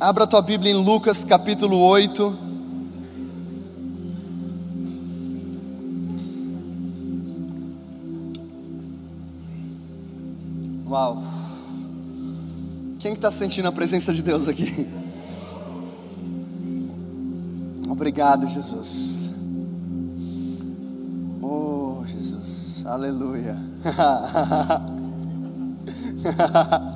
Abra tua Bíblia em Lucas capítulo 8. Uau! Quem está sentindo a presença de Deus aqui? Obrigado, Jesus. Oh, Jesus. Aleluia.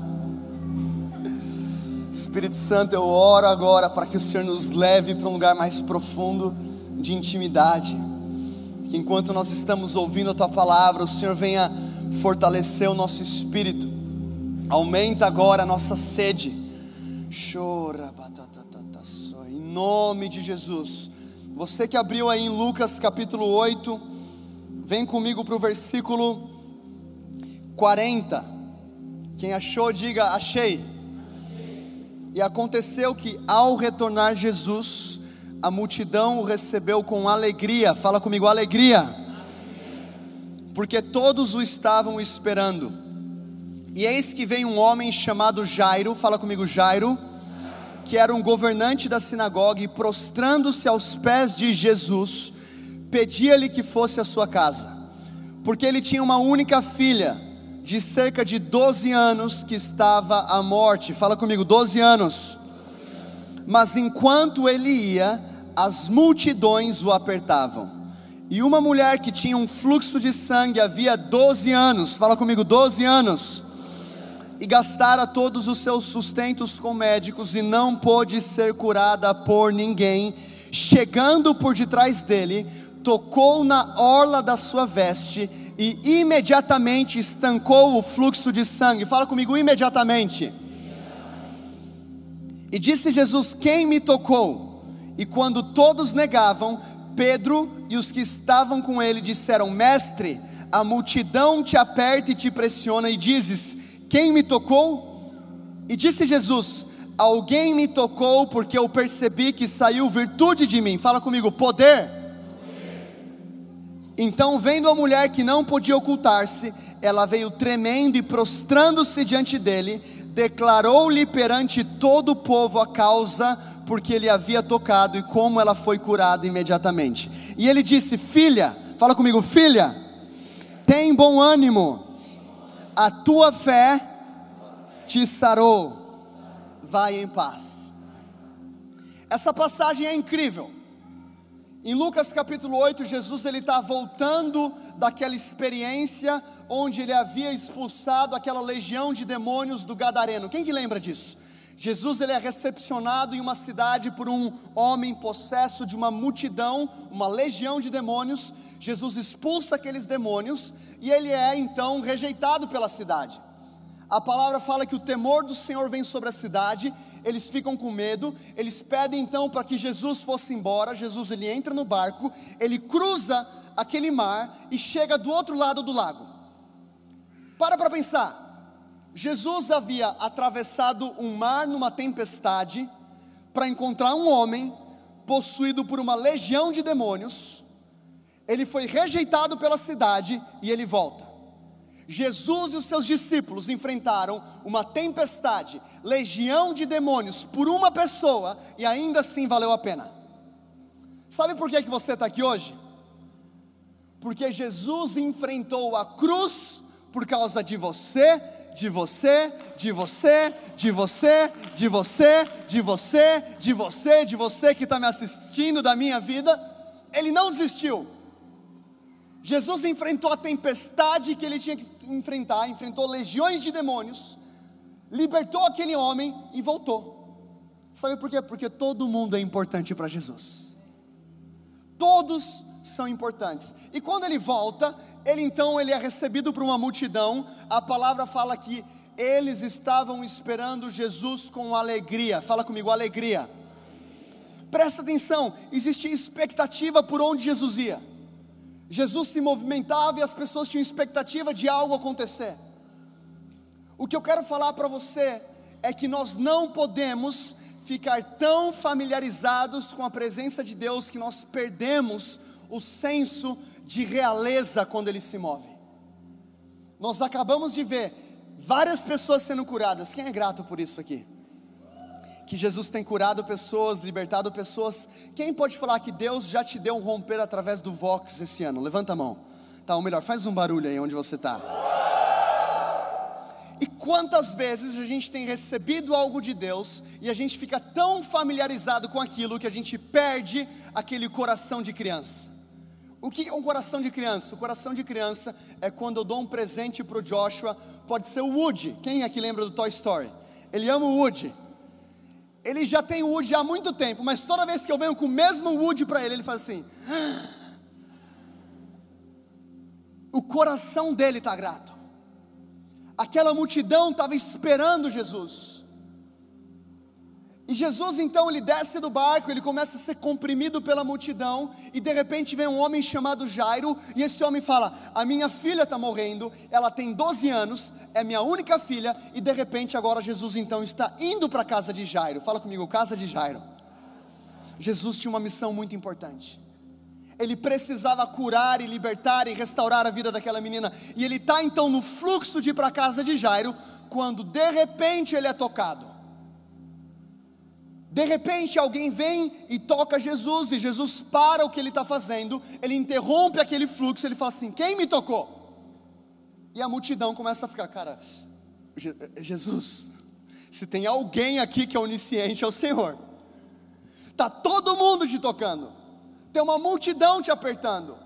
Espírito Santo, eu oro agora para que o Senhor nos leve para um lugar mais profundo de intimidade. Que enquanto nós estamos ouvindo a tua palavra, o Senhor venha fortalecer o nosso espírito. Aumenta agora a nossa sede. Chora, em nome de Jesus. Você que abriu aí em Lucas capítulo 8, vem comigo para o versículo 40. Quem achou, diga: achei. E aconteceu que, ao retornar Jesus, a multidão o recebeu com alegria. Fala comigo, alegria. Porque todos o estavam esperando. E eis que vem um homem chamado Jairo, fala comigo, Jairo, que era um governante da sinagoga, e prostrando-se aos pés de Jesus, pedia-lhe que fosse à sua casa, porque ele tinha uma única filha de cerca de 12 anos que estava à morte. Fala comigo, 12 anos. Mas enquanto ele ia, as multidões o apertavam. E uma mulher que tinha um fluxo de sangue havia 12 anos, fala comigo, 12 anos, e gastara todos os seus sustentos com médicos e não pôde ser curada por ninguém, chegando por detrás dele, tocou na orla da sua veste e imediatamente estancou o fluxo de sangue. Fala comigo, imediatamente. E disse Jesus: Quem me tocou? E quando todos negavam, Pedro e os que estavam com ele disseram: Mestre, a multidão te aperta e te pressiona, e dizes: Quem me tocou? E disse Jesus: Alguém me tocou porque eu percebi que saiu virtude de mim. Fala comigo, poder então, vendo a mulher que não podia ocultar-se, ela veio tremendo e prostrando-se diante dele, declarou-lhe perante todo o povo a causa porque ele havia tocado e como ela foi curada imediatamente. E ele disse: Filha, fala comigo, filha, tem bom ânimo, a tua fé te sarou, vai em paz. Essa passagem é incrível. Em Lucas capítulo 8, Jesus ele está voltando daquela experiência onde ele havia expulsado aquela legião de demônios do Gadareno. Quem que lembra disso? Jesus ele é recepcionado em uma cidade por um homem possesso de uma multidão, uma legião de demônios. Jesus expulsa aqueles demônios e ele é então rejeitado pela cidade. A palavra fala que o temor do Senhor vem sobre a cidade, eles ficam com medo, eles pedem então para que Jesus fosse embora. Jesus ele entra no barco, ele cruza aquele mar e chega do outro lado do lago. Para para pensar. Jesus havia atravessado um mar numa tempestade para encontrar um homem possuído por uma legião de demônios. Ele foi rejeitado pela cidade e ele volta. Jesus e os seus discípulos enfrentaram uma tempestade, legião de demônios por uma pessoa e ainda assim valeu a pena. Sabe por que, que você está aqui hoje? Porque Jesus enfrentou a cruz por causa de você, de você, de você, de você, de você, de você, de você, de você que está me assistindo da minha vida. Ele não desistiu. Jesus enfrentou a tempestade que ele tinha que enfrentar, enfrentou legiões de demônios, libertou aquele homem e voltou. Sabe por quê? Porque todo mundo é importante para Jesus. Todos são importantes. E quando ele volta, ele então ele é recebido por uma multidão. A palavra fala que eles estavam esperando Jesus com alegria. Fala comigo, alegria. Presta atenção, existia expectativa por onde Jesus ia. Jesus se movimentava e as pessoas tinham expectativa de algo acontecer. O que eu quero falar para você é que nós não podemos ficar tão familiarizados com a presença de Deus que nós perdemos o senso de realeza quando ele se move. Nós acabamos de ver várias pessoas sendo curadas. Quem é grato por isso aqui? Que Jesus tem curado pessoas, libertado pessoas. Quem pode falar que Deus já te deu um romper através do Vox esse ano? Levanta a mão. Tá, ou melhor, faz um barulho aí onde você está. E quantas vezes a gente tem recebido algo de Deus e a gente fica tão familiarizado com aquilo que a gente perde aquele coração de criança. O que é um coração de criança? O coração de criança é quando eu dou um presente para o Joshua, pode ser o Woody. Quem aqui lembra do Toy Story? Ele ama o Woody. Ele já tem o Woody há muito tempo, mas toda vez que eu venho com o mesmo Woody para ele, ele faz assim. O coração dele está grato. Aquela multidão estava esperando Jesus. E Jesus então ele desce do barco, ele começa a ser comprimido pela multidão, e de repente vem um homem chamado Jairo, e esse homem fala: A minha filha está morrendo, ela tem 12 anos, é minha única filha, e de repente agora Jesus então está indo para a casa de Jairo. Fala comigo, casa de Jairo. Jesus tinha uma missão muito importante ele precisava curar e libertar e restaurar a vida daquela menina. E ele está então no fluxo de ir para a casa de Jairo, quando de repente ele é tocado. De repente alguém vem e toca Jesus, e Jesus para o que ele está fazendo, ele interrompe aquele fluxo, ele fala assim: Quem me tocou? E a multidão começa a ficar, cara, Jesus, se tem alguém aqui que é onisciente, é o Senhor. Está todo mundo te tocando tem uma multidão te apertando.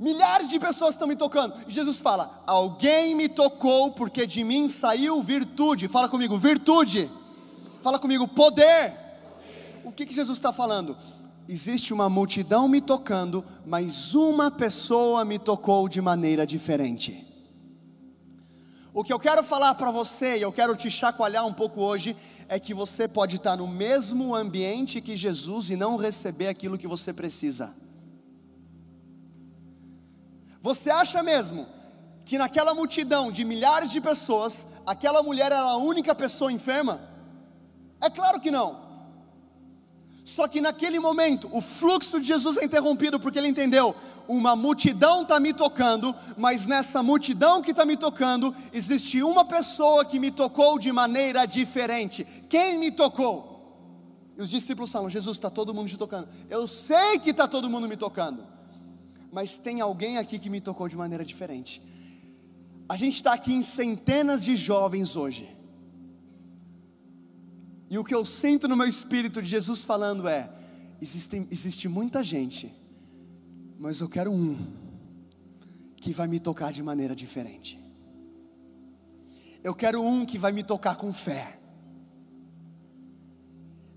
Milhares de pessoas estão me tocando. E Jesus fala: Alguém me tocou, porque de mim saiu virtude. Fala comigo, virtude. Fala comigo, poder. O que, que Jesus está falando? Existe uma multidão me tocando, mas uma pessoa me tocou de maneira diferente. O que eu quero falar para você, e eu quero te chacoalhar um pouco hoje, é que você pode estar no mesmo ambiente que Jesus e não receber aquilo que você precisa. Você acha mesmo que naquela multidão de milhares de pessoas, aquela mulher era a única pessoa enferma? É claro que não. Só que naquele momento, o fluxo de Jesus é interrompido, porque ele entendeu: uma multidão está me tocando, mas nessa multidão que está me tocando, existe uma pessoa que me tocou de maneira diferente. Quem me tocou? E os discípulos falam: Jesus, está todo mundo te tocando. Eu sei que está todo mundo me tocando, mas tem alguém aqui que me tocou de maneira diferente. A gente está aqui em centenas de jovens hoje e o que eu sinto no meu espírito de Jesus falando é: existe, existe muita gente, mas eu quero um que vai me tocar de maneira diferente. Eu quero um que vai me tocar com fé.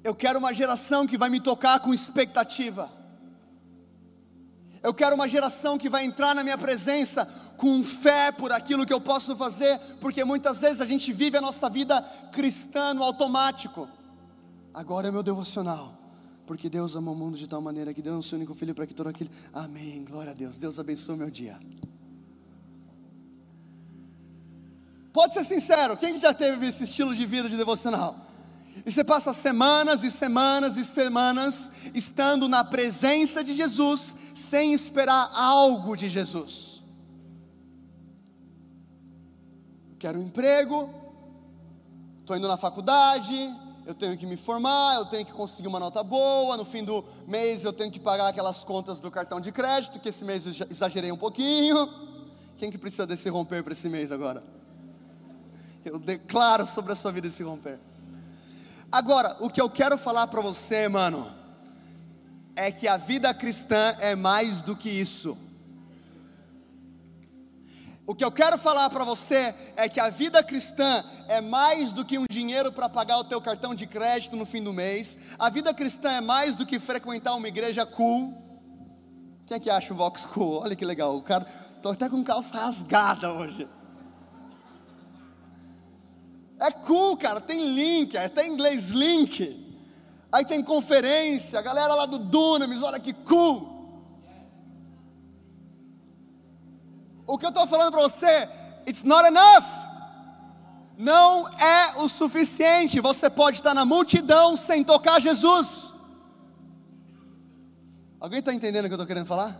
Eu quero uma geração que vai me tocar com expectativa. Eu quero uma geração que vai entrar na minha presença com fé por aquilo que eu posso fazer, porque muitas vezes a gente vive a nossa vida cristã no automático. Agora é meu devocional, porque Deus ama o mundo de tal maneira que deu o seu único filho para que todo aquele. Amém, glória a Deus. Deus abençoe o meu dia. Pode ser sincero, quem já teve esse estilo de vida de devocional? E você passa semanas e semanas e semanas estando na presença de Jesus, sem esperar algo de Jesus. Quero um emprego, estou indo na faculdade, eu tenho que me formar, eu tenho que conseguir uma nota boa, no fim do mês eu tenho que pagar aquelas contas do cartão de crédito, que esse mês eu exagerei um pouquinho. Quem que precisa desse romper para esse mês agora? Eu declaro sobre a sua vida esse romper. Agora, o que eu quero falar para você, mano, é que a vida cristã é mais do que isso. O que eu quero falar para você é que a vida cristã é mais do que um dinheiro para pagar o teu cartão de crédito no fim do mês. A vida cristã é mais do que frequentar uma igreja cool. Quem é que acha o Vox cool? Olha que legal, o cara, tô até com calça rasgada hoje. É cool, cara, tem link, até em inglês link. Aí tem conferência, a galera lá do Dunamis, olha que cool. O que eu estou falando para você, it's not enough. Não é o suficiente. Você pode estar na multidão sem tocar Jesus. Alguém está entendendo o que eu estou querendo falar?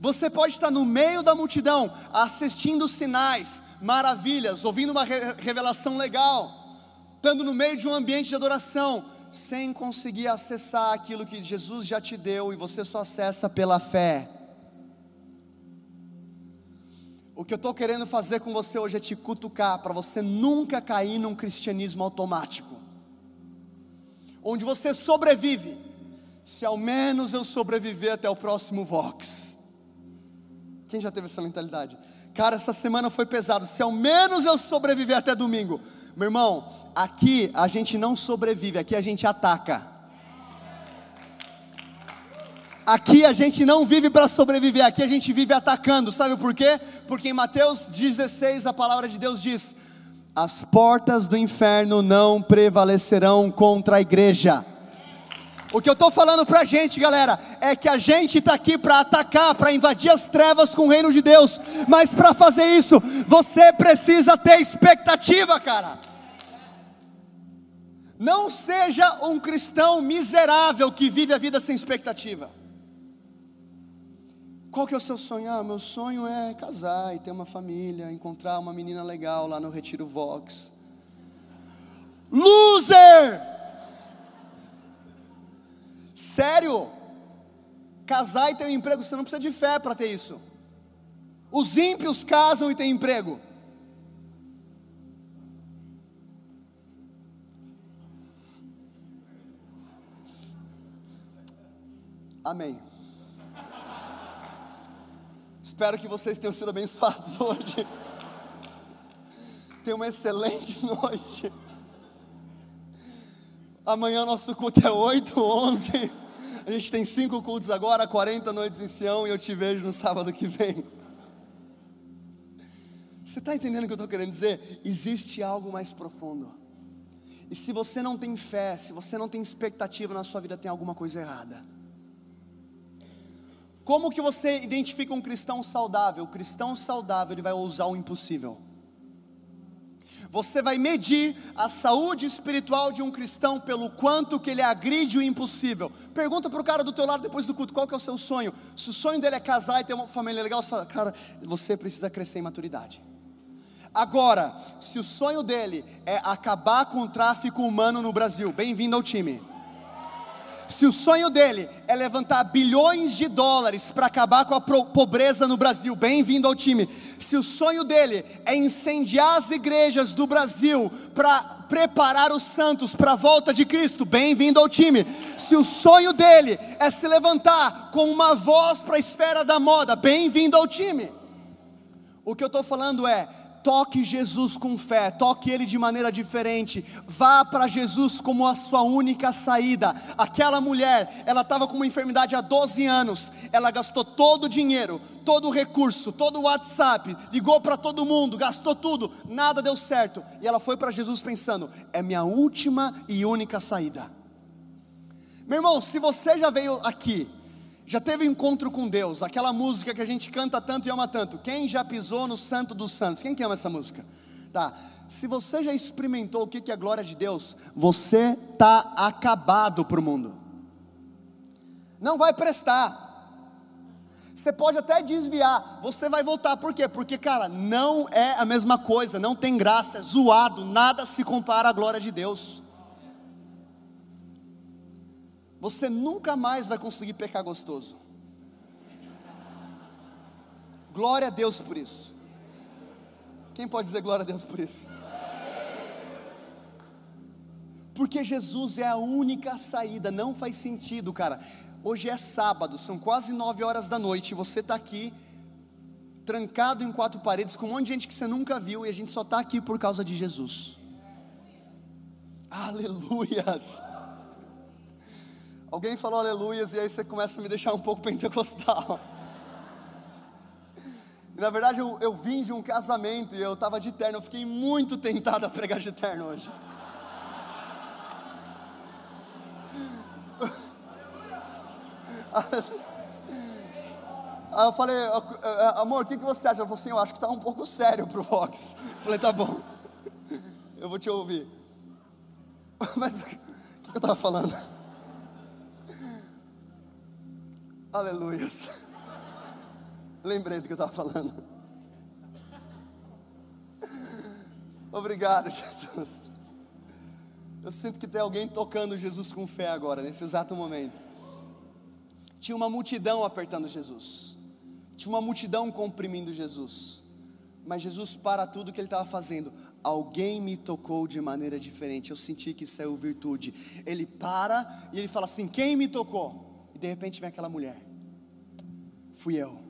Você pode estar no meio da multidão, assistindo sinais, maravilhas, ouvindo uma revelação legal, estando no meio de um ambiente de adoração, sem conseguir acessar aquilo que Jesus já te deu e você só acessa pela fé. O que eu estou querendo fazer com você hoje é te cutucar para você nunca cair num cristianismo automático, onde você sobrevive, se ao menos eu sobreviver até o próximo Vox. Quem já teve essa mentalidade? Cara, essa semana foi pesado. Se ao menos eu sobreviver até domingo, meu irmão, aqui a gente não sobrevive, aqui a gente ataca. Aqui a gente não vive para sobreviver, aqui a gente vive atacando. Sabe por quê? Porque em Mateus 16 a palavra de Deus diz: As portas do inferno não prevalecerão contra a igreja. O que eu estou falando para a gente, galera, é que a gente está aqui para atacar, para invadir as trevas com o reino de Deus, mas para fazer isso, você precisa ter expectativa, cara. Não seja um cristão miserável que vive a vida sem expectativa. Qual que é o seu sonho? Ah, meu sonho é casar e ter uma família, encontrar uma menina legal lá no Retiro Vox. Loser! Sério? Casar e ter um emprego, você não precisa de fé para ter isso. Os ímpios casam e têm emprego. Amém. Espero que vocês tenham sido abençoados hoje. Tenha uma excelente noite. Amanhã nosso culto é 8, 11. A gente tem cinco cultos agora, 40 noites em Sião e eu te vejo no sábado que vem. Você está entendendo o que eu estou querendo dizer? Existe algo mais profundo. E se você não tem fé, se você não tem expectativa na sua vida, tem alguma coisa errada. Como que você identifica um cristão saudável? O cristão saudável, ele vai ousar o impossível. Você vai medir a saúde espiritual de um cristão pelo quanto que ele agride o impossível. Pergunta para o cara do teu lado depois do culto, qual que é o seu sonho? Se o sonho dele é casar e ter uma família legal, você fala, cara, você precisa crescer em maturidade. Agora, se o sonho dele é acabar com o tráfico humano no Brasil, bem-vindo ao time. Se o sonho dele é levantar bilhões de dólares para acabar com a pobreza no Brasil, bem-vindo ao time. Se o sonho dele é incendiar as igrejas do Brasil para preparar os santos para a volta de Cristo, bem-vindo ao time. Se o sonho dele é se levantar com uma voz para a esfera da moda, bem-vindo ao time. O que eu estou falando é, Toque Jesus com fé, toque Ele de maneira diferente. Vá para Jesus como a sua única saída. Aquela mulher, ela estava com uma enfermidade há 12 anos. Ela gastou todo o dinheiro, todo o recurso, todo o WhatsApp, ligou para todo mundo, gastou tudo, nada deu certo. E ela foi para Jesus pensando: é minha última e única saída. Meu irmão, se você já veio aqui já teve encontro com Deus, aquela música que a gente canta tanto e ama tanto. Quem já pisou no Santo dos Santos? Quem que ama essa música? Tá. Se você já experimentou o que é a glória de Deus, você tá acabado para o mundo. Não vai prestar. Você pode até desviar, você vai voltar. Por quê? Porque, cara, não é a mesma coisa, não tem graça, é zoado, nada se compara à glória de Deus você nunca mais vai conseguir pecar gostoso. Glória a Deus por isso. Quem pode dizer glória a Deus por isso? Porque Jesus é a única saída, não faz sentido, cara. Hoje é sábado, são quase nove horas da noite, e você está aqui, trancado em quatro paredes, com um monte de gente que você nunca viu, e a gente só está aqui por causa de Jesus. Aleluias! Alguém falou aleluias e aí você começa a me deixar um pouco pentecostal. E, na verdade, eu, eu vim de um casamento e eu estava de terno. Eu fiquei muito tentado a pregar de terno hoje. Aí eu falei, amor, o que, você acha? Ela falou assim, eu acho que está um pouco sério para o Fox. Eu falei, tá bom, eu vou te ouvir. Mas o que eu estava falando? Aleluia. Lembrei do que eu estava falando. Obrigado, Jesus. Eu sinto que tem alguém tocando Jesus com fé agora, nesse exato momento. Tinha uma multidão apertando Jesus, tinha uma multidão comprimindo Jesus, mas Jesus para tudo que ele estava fazendo. Alguém me tocou de maneira diferente. Eu senti que saiu virtude. Ele para e ele fala assim: Quem me tocou? E de repente vem aquela mulher. Fui eu.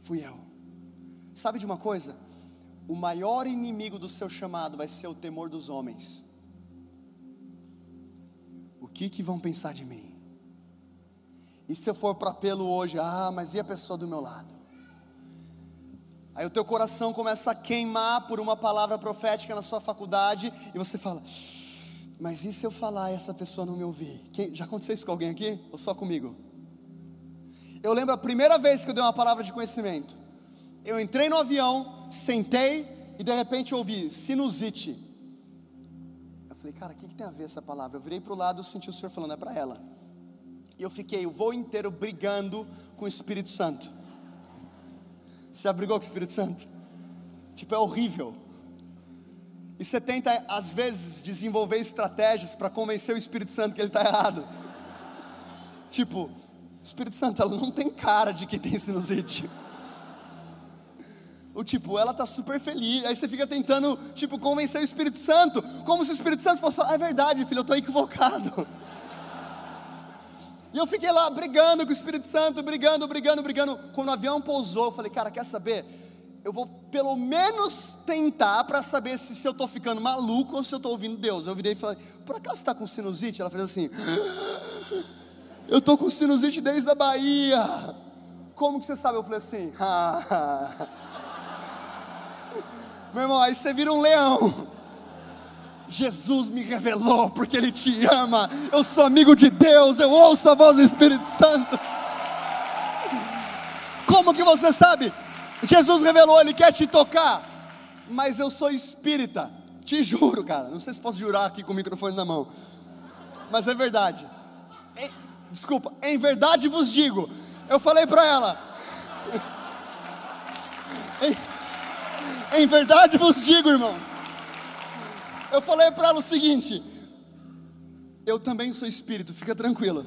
Fui eu. Sabe de uma coisa? O maior inimigo do seu chamado vai ser o temor dos homens. O que que vão pensar de mim? E se eu for para apelo hoje, ah, mas e a pessoa do meu lado? Aí o teu coração começa a queimar por uma palavra profética na sua faculdade e você fala: Mas e se eu falar e essa pessoa não me ouvir? Quem, já aconteceu isso com alguém aqui ou só comigo? Eu lembro a primeira vez que eu dei uma palavra de conhecimento. Eu entrei no avião, sentei e de repente ouvi sinusite. Eu falei, cara, o que, que tem a ver essa palavra? Eu virei para o lado e senti o Senhor falando, é para ela. E eu fiquei o voo inteiro brigando com o Espírito Santo. Você já brigou com o Espírito Santo? Tipo, é horrível. E você tenta, às vezes, desenvolver estratégias para convencer o Espírito Santo que ele está errado. Tipo, Espírito Santo, ela não tem cara de que tem sinusite. O tipo, ela tá super feliz. Aí você fica tentando, tipo, convencer o Espírito Santo, como se o Espírito Santo fosse falar, é verdade, filho, eu tô equivocado. E eu fiquei lá brigando com o Espírito Santo, brigando, brigando, brigando. Quando o avião pousou, eu falei, cara, quer saber? Eu vou pelo menos tentar para saber se, se eu estou ficando maluco ou se eu estou ouvindo Deus. Eu virei e falei, por acaso está com sinusite? Ela fez assim, eu estou com sinusite desde a Bahia. Como que você sabe? Eu falei assim, meu irmão, aí você vira um leão. Jesus me revelou porque Ele te ama. Eu sou amigo de Deus, eu ouço a voz do Espírito Santo. Como que você sabe? Jesus revelou, Ele quer te tocar. Mas eu sou espírita, te juro, cara. Não sei se posso jurar aqui com o microfone na mão, mas é verdade. Em, desculpa, em verdade vos digo. Eu falei para ela. em, em verdade vos digo, irmãos eu falei para ela o seguinte: eu também sou espírito, fica tranquila.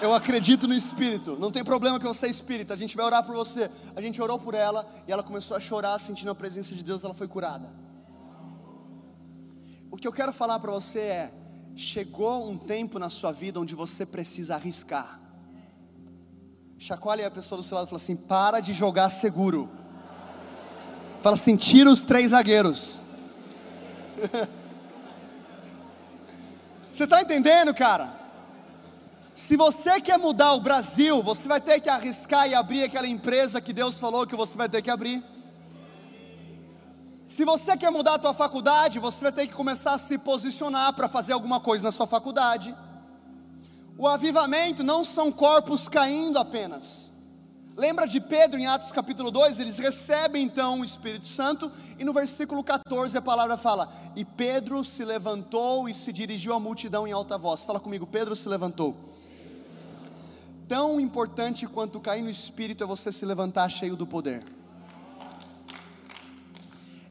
Eu acredito no espírito, não tem problema que você é espírita, a gente vai orar por você. A gente orou por ela e ela começou a chorar, sentindo a presença de Deus, ela foi curada. O que eu quero falar para você é: chegou um tempo na sua vida onde você precisa arriscar. Chacoalhe a pessoa do seu lado e fala assim: para de jogar seguro. Fala assim: tira os três zagueiros. Você está entendendo, cara? Se você quer mudar o Brasil, você vai ter que arriscar e abrir aquela empresa que Deus falou que você vai ter que abrir. Se você quer mudar a tua faculdade, você vai ter que começar a se posicionar para fazer alguma coisa na sua faculdade. O avivamento não são corpos caindo apenas. Lembra de Pedro em Atos capítulo 2? Eles recebem então o Espírito Santo, e no versículo 14 a palavra fala: E Pedro se levantou e se dirigiu à multidão em alta voz. Fala comigo, Pedro se levantou. Tão importante quanto cair no Espírito é você se levantar cheio do poder.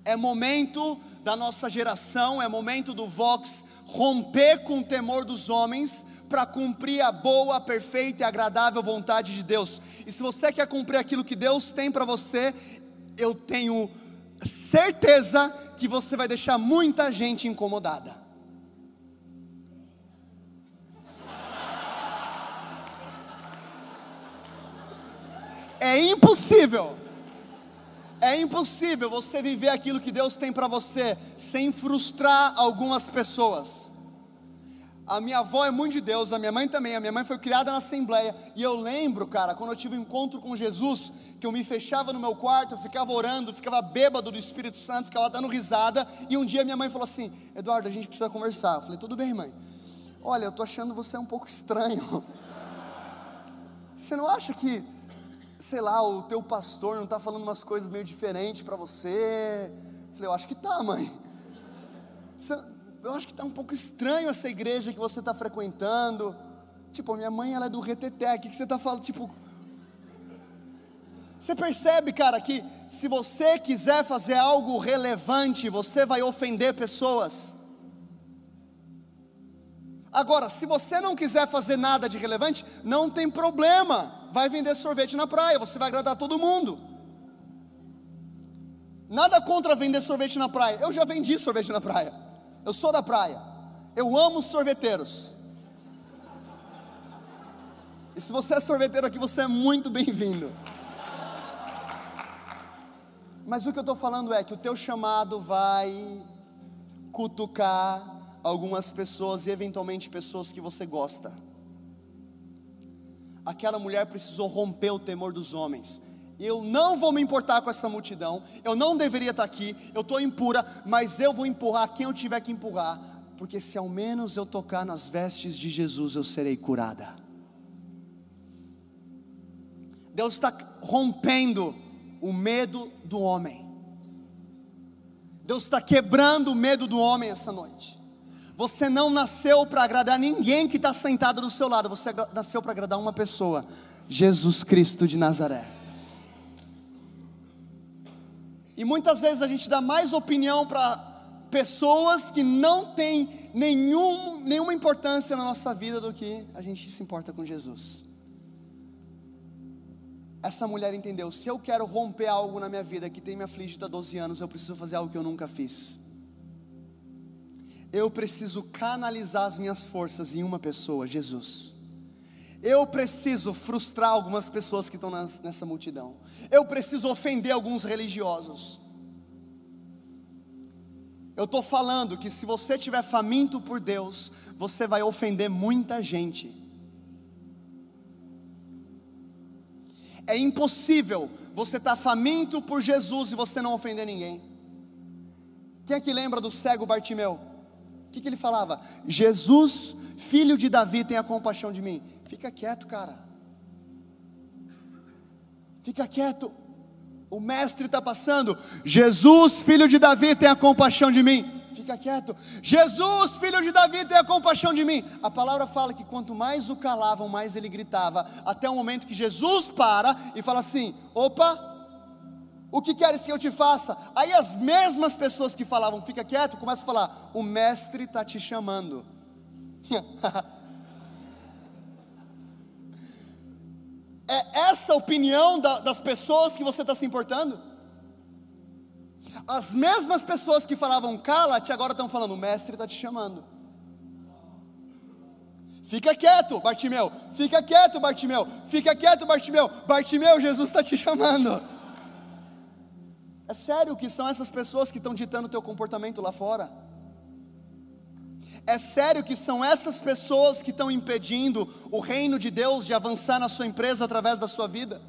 É momento da nossa geração, é momento do Vox romper com o temor dos homens para cumprir a boa, perfeita e agradável vontade de Deus. E se você quer cumprir aquilo que Deus tem para você, eu tenho certeza que você vai deixar muita gente incomodada. É impossível. É impossível você viver aquilo que Deus tem para você sem frustrar algumas pessoas. A minha avó é muito de Deus, a minha mãe também. A minha mãe foi criada na Assembleia. E eu lembro, cara, quando eu tive um encontro com Jesus, que eu me fechava no meu quarto, eu ficava orando, ficava bêbado do Espírito Santo, ficava dando risada. E um dia minha mãe falou assim: Eduardo, a gente precisa conversar. Eu falei: tudo bem, mãe. Olha, eu tô achando você um pouco estranho. Você não acha que, sei lá, o teu pastor não está falando umas coisas meio diferentes para você? Eu falei: eu acho que tá, mãe. Eu acho que está um pouco estranho essa igreja que você está frequentando. Tipo, minha mãe ela é do reteté, o que, que você está falando? Tipo, você percebe, cara, que se você quiser fazer algo relevante, você vai ofender pessoas. Agora, se você não quiser fazer nada de relevante, não tem problema. Vai vender sorvete na praia, você vai agradar todo mundo. Nada contra vender sorvete na praia. Eu já vendi sorvete na praia. Eu sou da praia. Eu amo sorveteiros. E se você é sorveteiro aqui, você é muito bem-vindo. Mas o que eu estou falando é que o teu chamado vai cutucar algumas pessoas e eventualmente pessoas que você gosta. Aquela mulher precisou romper o temor dos homens. Eu não vou me importar com essa multidão, eu não deveria estar aqui, eu estou impura, mas eu vou empurrar quem eu tiver que empurrar, porque se ao menos eu tocar nas vestes de Jesus, eu serei curada. Deus está rompendo o medo do homem, Deus está quebrando o medo do homem essa noite. Você não nasceu para agradar ninguém que está sentado do seu lado, você nasceu para agradar uma pessoa, Jesus Cristo de Nazaré. E muitas vezes a gente dá mais opinião para pessoas que não têm nenhum, nenhuma importância na nossa vida do que a gente se importa com Jesus. Essa mulher entendeu: se eu quero romper algo na minha vida que tem me afligido há 12 anos, eu preciso fazer algo que eu nunca fiz eu preciso canalizar as minhas forças em uma pessoa, Jesus. Eu preciso frustrar algumas pessoas que estão nessa multidão. Eu preciso ofender alguns religiosos. Eu estou falando que se você estiver faminto por Deus, você vai ofender muita gente. É impossível você estar tá faminto por Jesus e você não ofender ninguém. Quem é que lembra do cego Bartimeu? Que, que ele falava? Jesus, filho de Davi, tenha compaixão de mim. Fica quieto, cara. Fica quieto. O mestre está passando. Jesus, filho de Davi, tenha compaixão de mim. Fica quieto. Jesus, filho de Davi, tenha compaixão de mim. A palavra fala que quanto mais o calavam, mais ele gritava. Até o momento que Jesus para e fala assim: opa, o que queres que eu te faça? Aí as mesmas pessoas que falavam, fica quieto, começam a falar: O mestre está te chamando. é essa a opinião da, das pessoas que você está se importando? As mesmas pessoas que falavam cala-te, agora estão falando: O mestre está te chamando. Fica quieto, Bartimeu. Fica quieto, Bartimeu. Fica quieto, Bartimeu. Bartimeu, Jesus está te chamando. É sério que são essas pessoas que estão ditando o teu comportamento lá fora? É sério que são essas pessoas que estão impedindo o reino de Deus de avançar na sua empresa através da sua vida?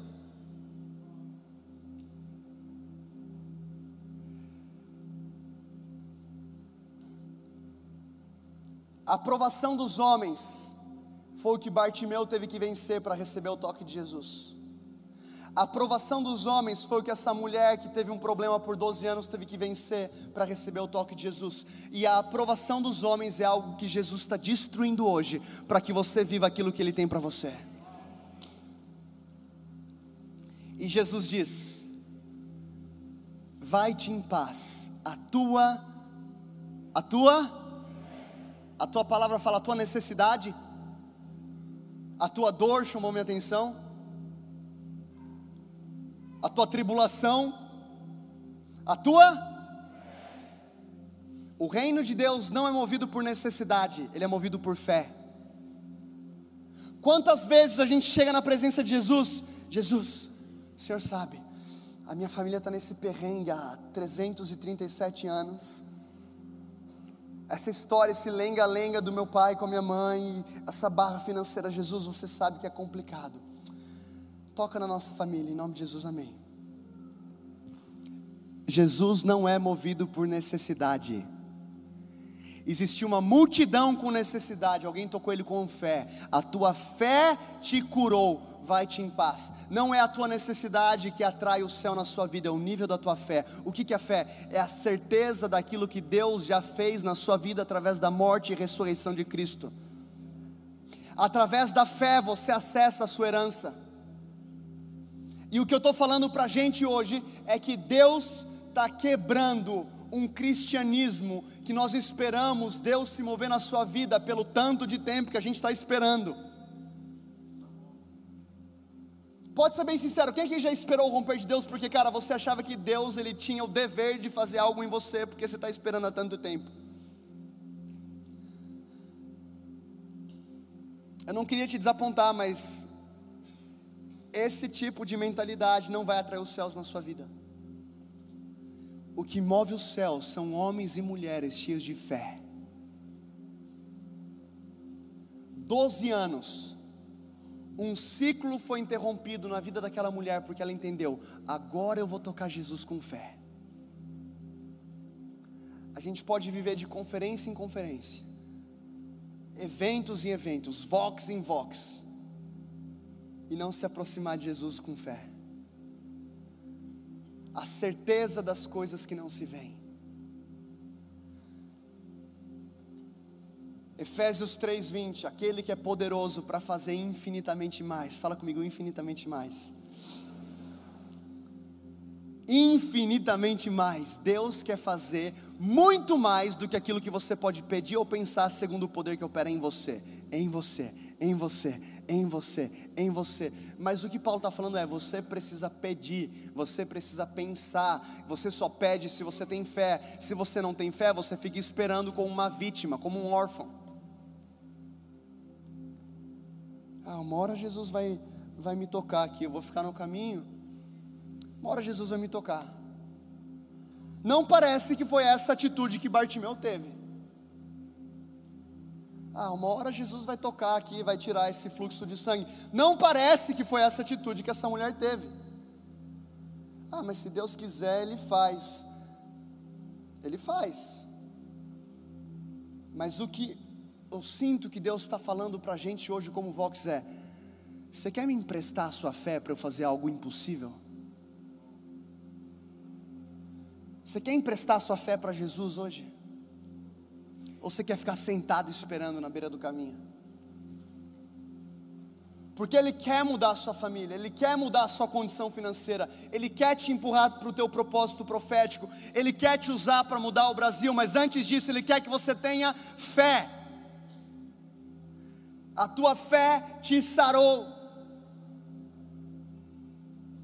A aprovação dos homens foi o que Bartimeu teve que vencer para receber o toque de Jesus. A aprovação dos homens foi o que essa mulher que teve um problema por 12 anos teve que vencer para receber o toque de Jesus. E a aprovação dos homens é algo que Jesus está destruindo hoje, para que você viva aquilo que Ele tem para você. E Jesus diz: Vai-te em paz, a tua, a tua, a tua palavra fala, a tua necessidade, a tua dor chamou minha atenção a tua tribulação, a tua. O reino de Deus não é movido por necessidade, ele é movido por fé. Quantas vezes a gente chega na presença de Jesus, Jesus, o Senhor sabe, a minha família está nesse perrengue há 337 anos. Essa história, esse lenga-lenga do meu pai com a minha mãe, essa barra financeira, Jesus, você sabe que é complicado toca na nossa família, em nome de Jesus, amém. Jesus não é movido por necessidade. Existia uma multidão com necessidade, alguém tocou ele com fé. A tua fé te curou, vai-te em paz. Não é a tua necessidade que atrai o céu na sua vida, é o nível da tua fé. O que, é fé? É a certeza daquilo que Deus já fez na sua vida através da morte e ressurreição de Cristo. Através da fé você acessa a sua herança. E o que eu estou falando para a gente hoje é que Deus está quebrando um cristianismo que nós esperamos Deus se mover na sua vida pelo tanto de tempo que a gente está esperando. Pode ser bem sincero, quem aqui já esperou o romper de Deus porque, cara, você achava que Deus ele tinha o dever de fazer algo em você porque você está esperando há tanto tempo? Eu não queria te desapontar, mas esse tipo de mentalidade não vai atrair os céus na sua vida. O que move os céus são homens e mulheres cheios de fé. Doze anos, um ciclo foi interrompido na vida daquela mulher porque ela entendeu: agora eu vou tocar Jesus com fé. A gente pode viver de conferência em conferência, eventos em eventos, vox em vox, e não se aproximar de Jesus com fé a certeza das coisas que não se veem. Efésios 3:20, aquele que é poderoso para fazer infinitamente mais. Fala comigo, infinitamente mais. Infinitamente mais. Deus quer fazer muito mais do que aquilo que você pode pedir ou pensar segundo o poder que opera em você, em você, em você, em você, em você. Mas o que Paulo está falando é: você precisa pedir, você precisa pensar. Você só pede se você tem fé. Se você não tem fé, você fica esperando como uma vítima, como um órfão. Ah, uma hora Jesus vai, vai me tocar aqui, eu vou ficar no caminho. Uma hora Jesus vai me tocar. Não parece que foi essa atitude que Bartimeu teve. Ah, uma hora Jesus vai tocar aqui, vai tirar esse fluxo de sangue. Não parece que foi essa atitude que essa mulher teve. Ah, mas se Deus quiser, Ele faz. Ele faz. Mas o que eu sinto que Deus está falando para a gente hoje, como Vox, é: Você quer me emprestar a sua fé para eu fazer algo impossível? Você quer emprestar a sua fé para Jesus hoje? Ou você quer ficar sentado esperando na beira do caminho? Porque Ele quer mudar a sua família, Ele quer mudar a sua condição financeira, Ele quer te empurrar para o teu propósito profético, Ele quer te usar para mudar o Brasil, mas antes disso, Ele quer que você tenha fé. A tua fé te sarou.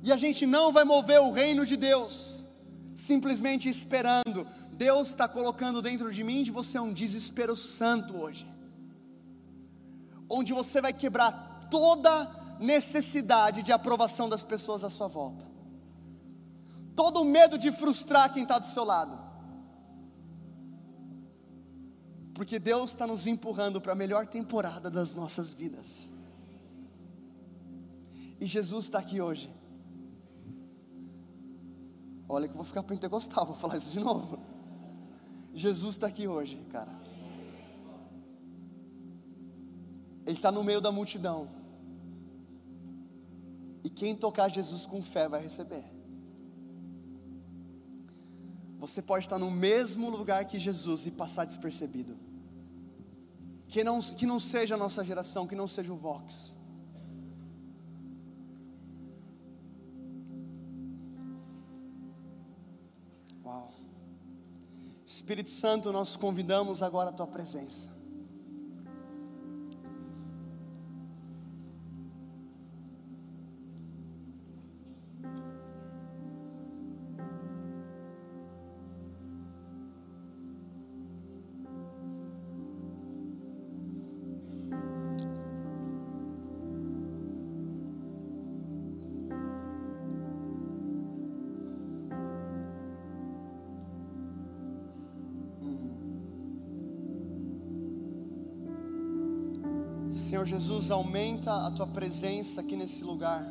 E a gente não vai mover o reino de Deus simplesmente esperando. Deus está colocando dentro de mim de você um desespero santo hoje, onde você vai quebrar toda necessidade de aprovação das pessoas à sua volta, todo o medo de frustrar quem está do seu lado, porque Deus está nos empurrando para a melhor temporada das nossas vidas, e Jesus está aqui hoje. Olha que eu vou ficar pentecostal, vou falar isso de novo. Jesus está aqui hoje, cara. Ele está no meio da multidão. E quem tocar Jesus com fé vai receber. Você pode estar no mesmo lugar que Jesus e passar despercebido. Que não, que não seja a nossa geração, que não seja o Vox. Espírito Santo, nós convidamos agora a tua presença. Senhor Jesus, aumenta a tua presença aqui nesse lugar.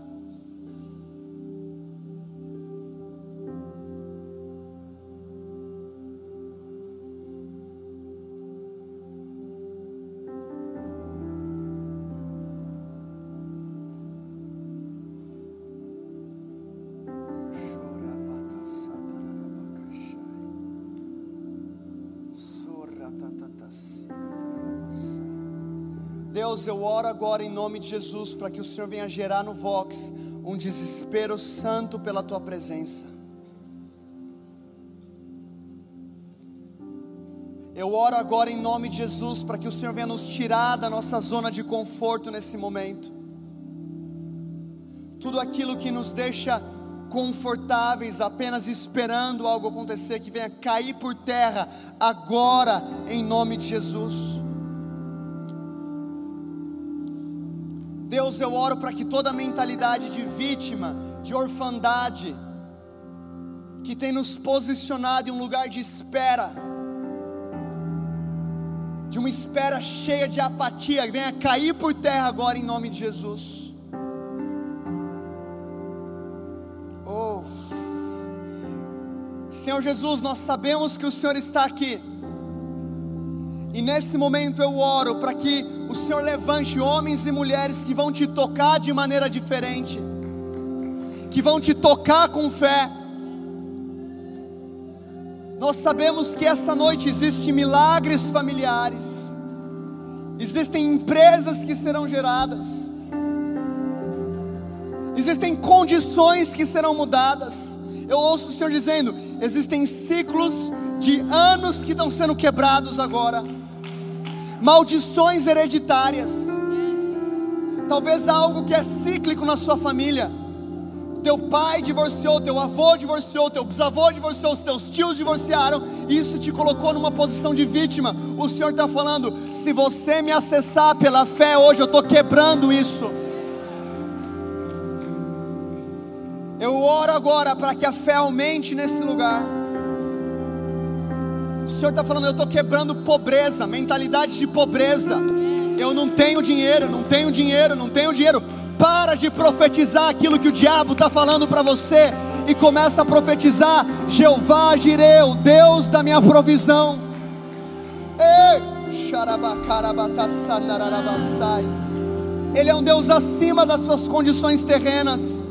Eu oro agora em nome de Jesus para que o Senhor venha gerar no Vox um desespero santo pela tua presença. Eu oro agora em nome de Jesus para que o Senhor venha nos tirar da nossa zona de conforto nesse momento. Tudo aquilo que nos deixa confortáveis, apenas esperando algo acontecer, que venha cair por terra agora, em nome de Jesus. Deus, eu oro para que toda mentalidade de vítima, de orfandade, que tem nos posicionado em um lugar de espera, de uma espera cheia de apatia, venha cair por terra agora em nome de Jesus. Oh, Senhor Jesus, nós sabemos que o Senhor está aqui. E nesse momento eu oro para que o Senhor levante homens e mulheres que vão te tocar de maneira diferente, que vão te tocar com fé. Nós sabemos que essa noite existem milagres familiares, existem empresas que serão geradas, existem condições que serão mudadas. Eu ouço o Senhor dizendo: existem ciclos de anos que estão sendo quebrados agora, maldições hereditárias, talvez algo que é cíclico na sua família teu pai divorciou, teu avô divorciou, teu bisavô divorciou, os teus tios divorciaram, e isso te colocou numa posição de vítima. O Senhor está falando: se você me acessar pela fé hoje, eu estou quebrando isso. Eu oro agora para que a fé aumente nesse lugar. O Senhor está falando: eu estou quebrando pobreza, mentalidade de pobreza. Eu não tenho dinheiro, não tenho dinheiro, não tenho dinheiro. Para de profetizar aquilo que o diabo está falando para você e começa a profetizar: Jeová Jireu, Deus da minha provisão. Ele é um Deus acima das suas condições terrenas.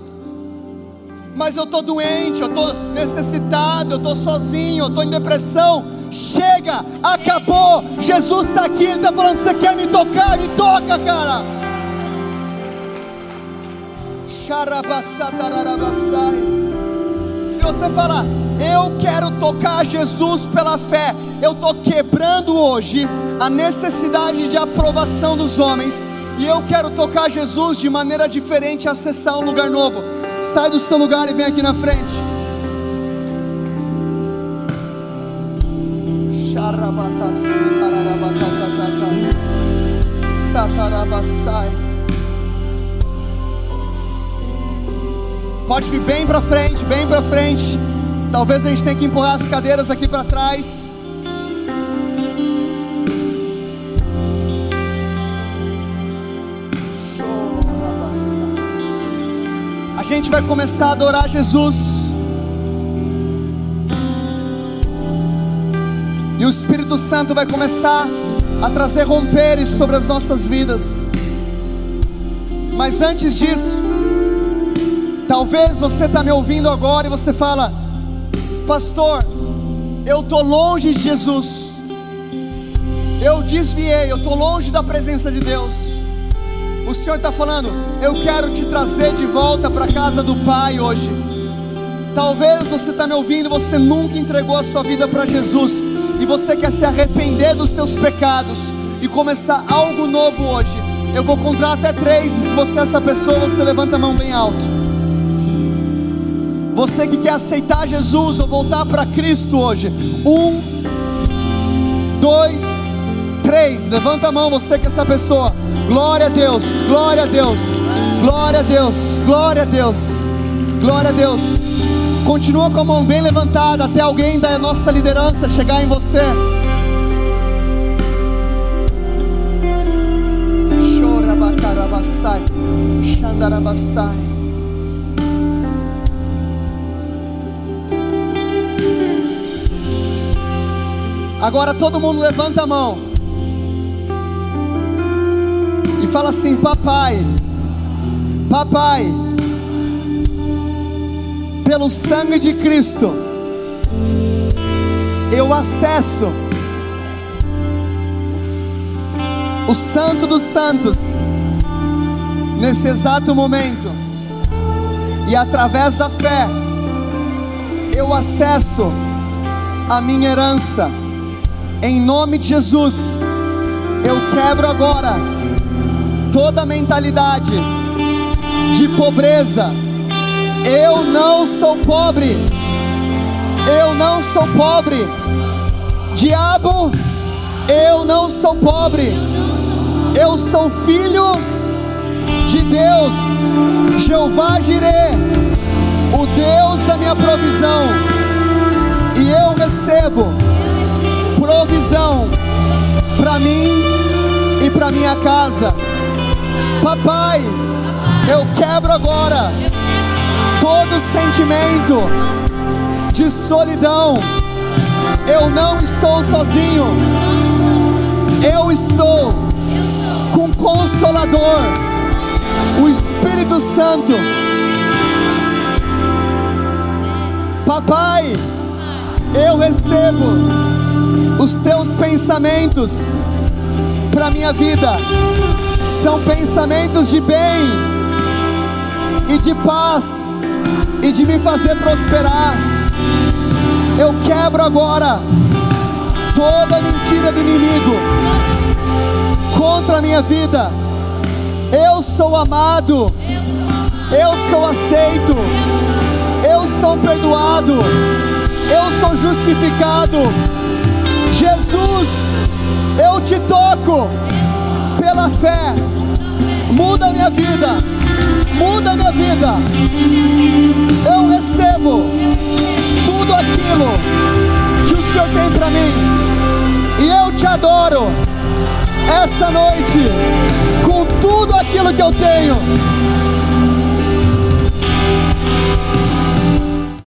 Mas eu estou doente, eu estou necessitado, eu estou sozinho, eu estou em depressão. Chega, acabou. Jesus está aqui, Ele está falando: você quer me tocar? Me toca, cara. Se você falar, eu quero tocar Jesus pela fé, eu estou quebrando hoje a necessidade de aprovação dos homens, e eu quero tocar Jesus de maneira diferente, acessar um lugar novo. Sai do seu lugar e vem aqui na frente. Pode vir bem para frente, bem para frente. Talvez a gente tenha que empurrar as cadeiras aqui para trás. Gente vai começar a adorar Jesus. E o Espírito Santo vai começar a trazer romperes sobre as nossas vidas. Mas antes disso, Talvez você está me ouvindo agora e você fala, pastor, eu estou longe de Jesus, eu desviei, eu estou longe da presença de Deus. O Senhor está falando, eu quero te trazer de volta para a casa do Pai hoje. Talvez você está me ouvindo, você nunca entregou a sua vida para Jesus e você quer se arrepender dos seus pecados e começar algo novo hoje. Eu vou contar até três, e se você é essa pessoa, você levanta a mão bem alto. Você que quer aceitar Jesus ou voltar para Cristo hoje. Um, dois, três. Levanta a mão, você que é essa pessoa. Glória a Deus, glória a Deus, glória a Deus, glória a Deus, glória a Deus. Continua com a mão bem levantada até alguém da nossa liderança chegar em você. Agora todo mundo levanta a mão e fala assim: Papai, Papai, pelo sangue de Cristo, eu acesso o Santo dos Santos nesse exato momento, e através da fé, eu acesso a minha herança. Em nome de Jesus, eu quebro agora toda mentalidade de pobreza. Eu não sou pobre. Eu não sou pobre. Diabo, eu não sou pobre. Eu sou filho de Deus. Jeová Jireh, o Deus da minha provisão. E eu recebo provisão para mim e para minha casa. Papai, eu quebro agora todo sentimento de solidão. Eu não estou sozinho. Eu estou com Consolador, o Espírito Santo. Papai, eu recebo os teus pensamentos para minha vida são pensamentos de bem e de paz e de me fazer prosperar. Eu quebro agora toda mentira do inimigo contra a minha vida. Eu sou amado, eu sou aceito, eu sou perdoado, eu sou justificado. Jesus, eu te toco pela fé. Muda a minha vida. Muda a minha vida. Eu recebo tudo aquilo que o Senhor tem para mim. E eu te adoro essa noite com tudo aquilo que eu tenho.